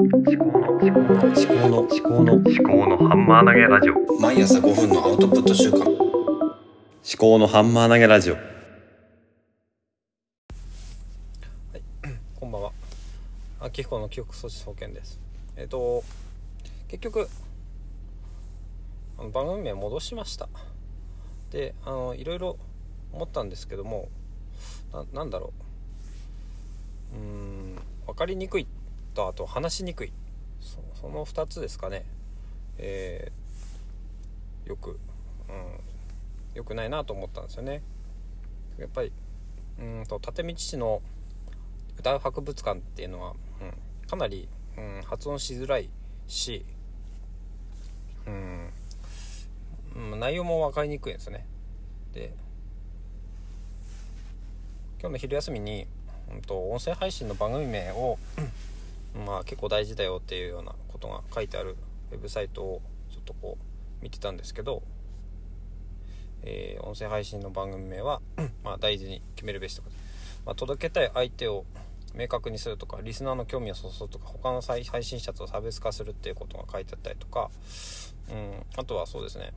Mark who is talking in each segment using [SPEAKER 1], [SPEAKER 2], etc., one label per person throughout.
[SPEAKER 1] 思考の思考の思考の思考の思考のハンマー投げラジオ
[SPEAKER 2] 毎朝5分のアウトプット週間
[SPEAKER 1] 思考のハンマー投げラジオ
[SPEAKER 3] こんばんは。秋彦の記憶措置総研です。えっ、と、結局、あの番組名戻しました。で、あの、いろいろ思ったんですけども、ななんだろう。うーん、分かりにくいと、あと話しにくい。そその2つですかね。えーよく、うん、よくないなと思ったんですよね。やっぱり、うんと、立見父の歌う博物館っていうのは、うん、かなり、うん、発音しづらいし、うんうん、内容も分かりにくいんですよねで今日の昼休みに、うん、と音声配信の番組名をまあ結構大事だよっていうようなことが書いてあるウェブサイトをちょっとこう見てたんですけど、えー音声配信の番組名は まあ大事に決めるべしとかまあ、届けたい相手を明確にするとかリスナーの興味をそそるとか他の配配信者と差別化するっていうことが書いてあったりとか、うん、あとはそうですね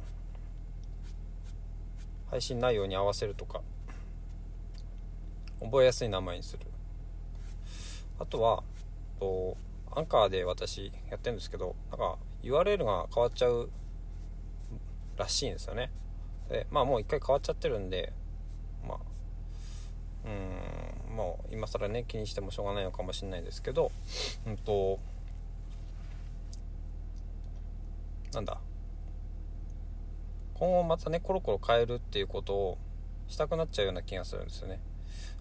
[SPEAKER 3] 配信内容に合わせるとか覚えやすい名前にする。あとはとアンカーで私やってるんですけどなんか URL が変わっちゃうらしいんですよね。でまあもう一回変わっちゃってるんでまあうんもう今更ね気にしてもしょうがないのかもしれないですけどうんとなんだ。今後またねコロコロ変えるっていうことをしたくなっちゃうような気がするんですよね。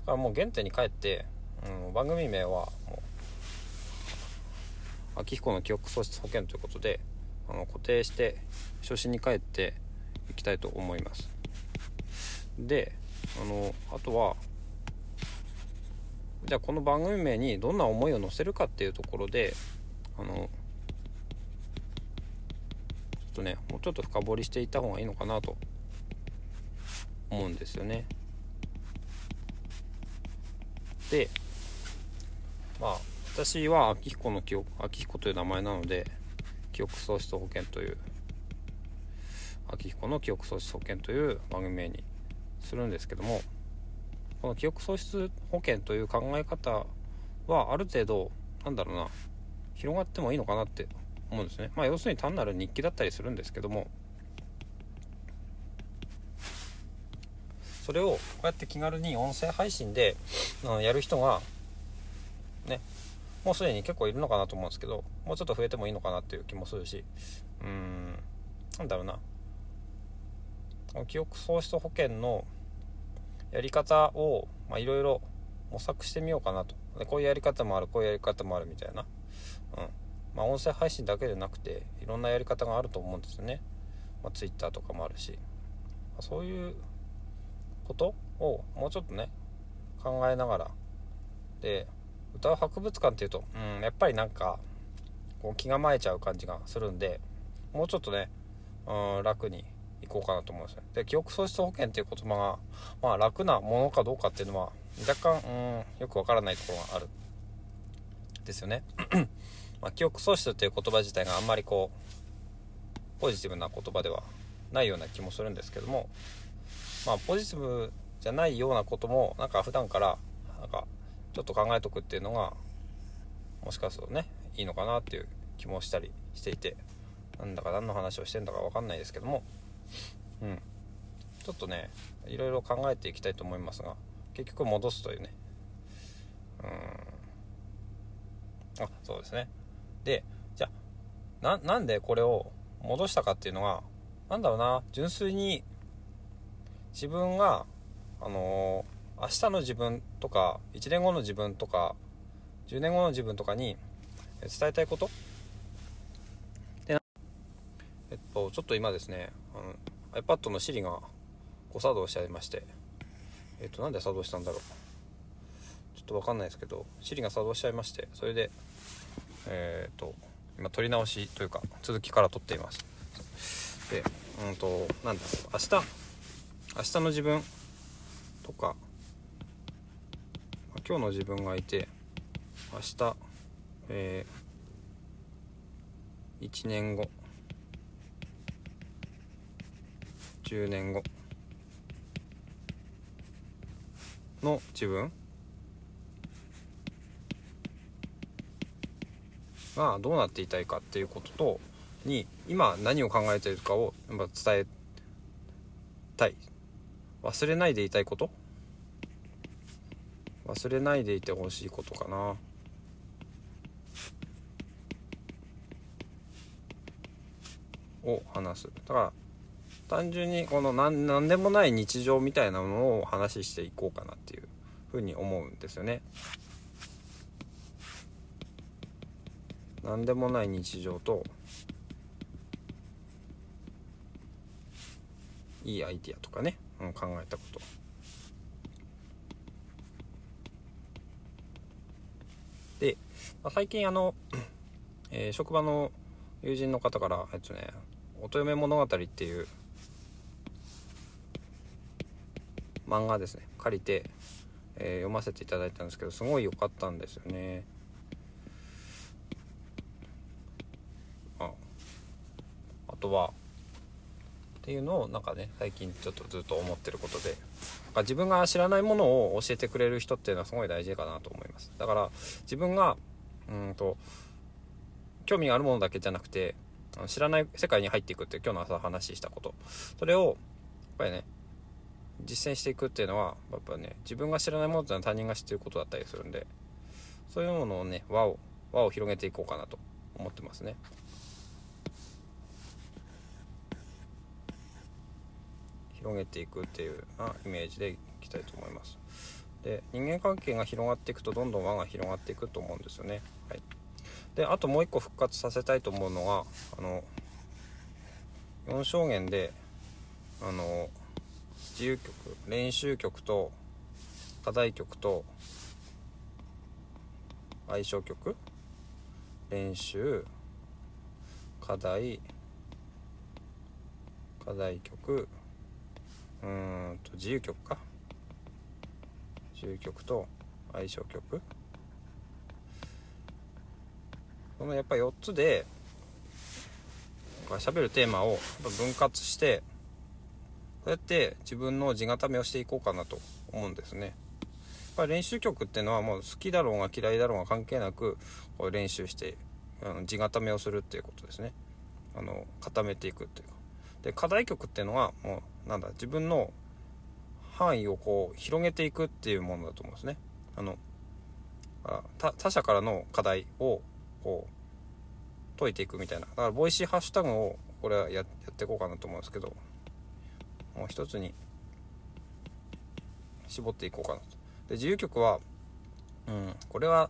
[SPEAKER 3] だからもう原点に帰って、うん、番組名はもう秋彦の記憶喪失保険ということであの固定して初心に帰っていきたいと思いますであのあとはじゃあこの番組名にどんな思いを乗せるかっていうところであのちょっとねもうちょっと深掘りしていった方がいいのかなと思うんですよね。でまあ私は秋彦の記憶秋彦という名前なので記憶喪失保険という秋彦の記憶喪失保険という番組名にするんですけどもこの記憶喪失保険という考え方はある程度なんだろうな広がってもいいのかなって思うんですね。まあ要するに単なる日記だったりするんですけどもそれをこうやって気軽に音声配信でやる人がねもうすでに結構いるのかなと思うんですけどもうちょっと増えてもいいのかなっていう気もするしうーんなんだろうな。記憶喪失保険のやり方をまいろいろ模索してみようかなと。でこういうやり方もあるこういうやり方もあるみたいな、うん。まあ、音声配信だけでなくていろんなやり方があると思うんですよね、まあ、Twitter とかもあるし、まあそういうことをもうちょっとね考えながら。で歌う博物館っていうと、うん、やっぱりなんかこう気構えちゃう感じがするんでもうちょっとね、うん、楽にいこうかなと思うんですよ。で記憶喪失保険っていう言葉が、まあ、楽なものかどうかっていうのは若干、うん、よくわからないところがあるですよね、まあ、記憶喪失っていう言葉自体があんまりこうポジティブな言葉ではないような気もするんですけどもまあポジティブじゃないようなこともなんか普段からなんかちょっと考えとくっていうのがもしかするとねいいのかなっていう気もしたりしていてなんだか何の話をしてんだか分かんないですけども。うん。ちょっとねいろいろ考えていきたいと思いますが結局戻すというね。うん。あそうですね。でじゃあなんでこれを戻したかっていうのがなんだろうな純粋に自分があのー明日の自分とか1年後の自分とか10年後の自分とかに伝えたいこと？でえっとちょっと今ですねあの iPad の Siri が誤作動しちゃいましてえっとなんで作動したんだろう。ちょっとわかんないですけど Siri が作動しちゃいましてそれでえっと今撮り直しというか続きから撮っています。でうんとなんだろう明日明日の自分とか今日の自分がいて明日、えー1年後10年後の自分がどうなっていたいかっていうこととに今何を考えているかをやっぱ伝えたい。忘れないでいたいこと忘れないでいてほしいことかな。を話す。だから単純にこの何何でもない日常みたいなものを話していこうかなっていうふうに思うんですよね。何でもない日常といいアイディアとかね、うん、考えたことで、まあ最近あの、えー職場の友人の方からえっとね「乙女物語」っていう漫画ですね。借りて、えー読ませていただいたんですけどすごい良かったんですよね。ああとはっていうのをなんかね最近ちょっとずっと思ってることでか自分が知らないものを教えてくれる人っていうのはすごい大事かなと思います。だから自分がうんと興味があるものだけじゃなくて知らない世界に入っていくって今日の朝話したこと。それをやっぱりね実践していくっていうのはやっぱね自分が知らないものっていうのは他人が知ってることだったりするんでそういうものをね輪を輪を広げていこうかなと思ってますね。広げていくっていうなイメージでいきたいと思います。で人間関係が広がっていくとどんどん輪が広がっていくと思うんですよね。であともう一個復活させたいと思うのはあの4証言であの自由曲練習曲と課題曲と相性曲練習課題課題曲うんと自由曲か。自由曲と相性曲。このやっぱ4つで喋るテーマを分割してそうやって自分の地固めをしていこうかなと思うんですね。やっぱ練習曲っていうのはもう好きだろうが嫌いだろうが関係なくこう練習してあの地固めをするっていうことですね。あの固めていくっていうか。で課題曲っていうのはもうなんだ自分の範囲をこう広げていくっていうものだと思うんですね。あのあ他者からの課題をこう解いていくみたいな。だからボイシーハッシュタグをこれはやっていこうかなと思うんですけど。もう一つに絞っていこうかなと。で自由曲はうんこれは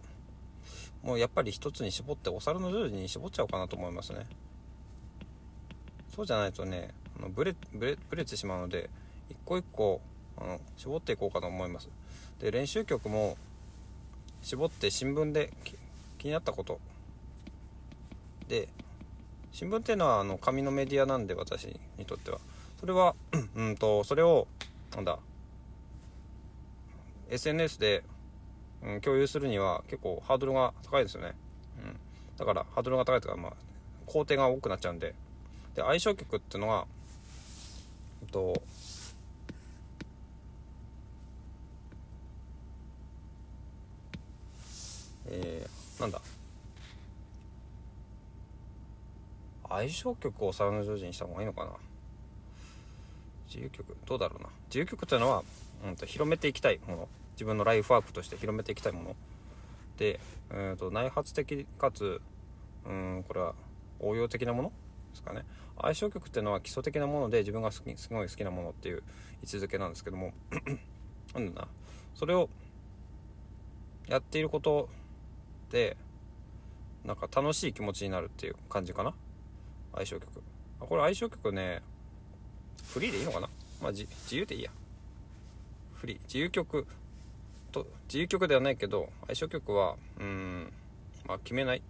[SPEAKER 3] もうやっぱり一つに絞ってお猿の十字に絞っちゃおうかなと思いますね。そうじゃないとねあのブレブレブレてしまうので一個一個あの絞っていこうかと思います。で練習曲も絞って新聞で気になったことで新聞っていうのはあの紙のメディアなんで私にとっては。それは うんとそれをなんだ SNS で、うん、共有するには結構ハードルが高いですよね、うん、だからハードルが高いというかまあ工程が多くなっちゃうんで。で相性曲っていうのはうんとえー、なんだ相性曲をサウンド上手にした方がいいのかな？自由曲？どうだろうな？自由曲っていうのは、うん、と広めていきたいもの。自分のライフワークとして広めていきたいもの。で、えー、と内発的かつうんこれは応用的なもの？ですかね。相性曲っていうのは基礎的なもので自分が好きすごい好きなものっていう位置づけなんですけども。なんだな。それをやっていることでなんか楽しい気持ちになるっていう感じかな。相性曲。あこれ相性曲ねフリーでいいのかな？まあ自由でいいや。フリー。自由曲。と自由曲ではないけど相性曲はうんまあ決めない。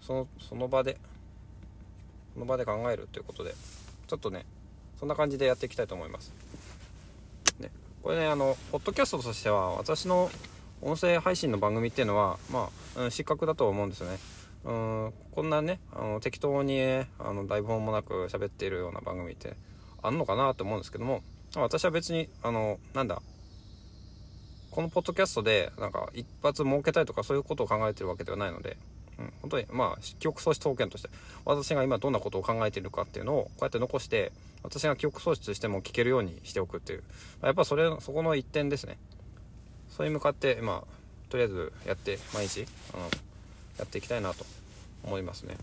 [SPEAKER 3] そのその場でその場で考えるということで。ちょっとねそんな感じでやっていきたいと思います。ね。これねあのポッドキャストとしては私の音声配信の番組っていうのはまあ、うん、失格だと思うんですよね。うんこんなねあの適当にあの台本もなく喋っているような番組ってあんのかなと思うんですけども私は別にあのなんだこのポッドキャストでなんか一発設けたいとかそういうことを考えてるわけではないので、うん、本当にまあ記憶喪失統計として私が今どんなことを考えているかっていうのをこうやって残して私が記憶喪失しても聞けるようにしておくっていう。やっぱそれそこの一点ですね。それに向かってまあとりあえずやって毎日あのやっていきたいなと思いますね。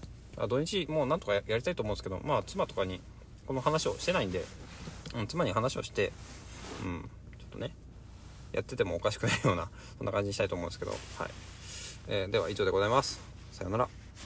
[SPEAKER 3] 土日もうなんとかやりたいと思うんですけどまあ妻とかにこの話をしてないんで、うん、妻に話をしてうんちょっとねやっててもおかしくないようなそんな感じにしたいと思うんですけどはい、えーでは以上でございます。さようなら。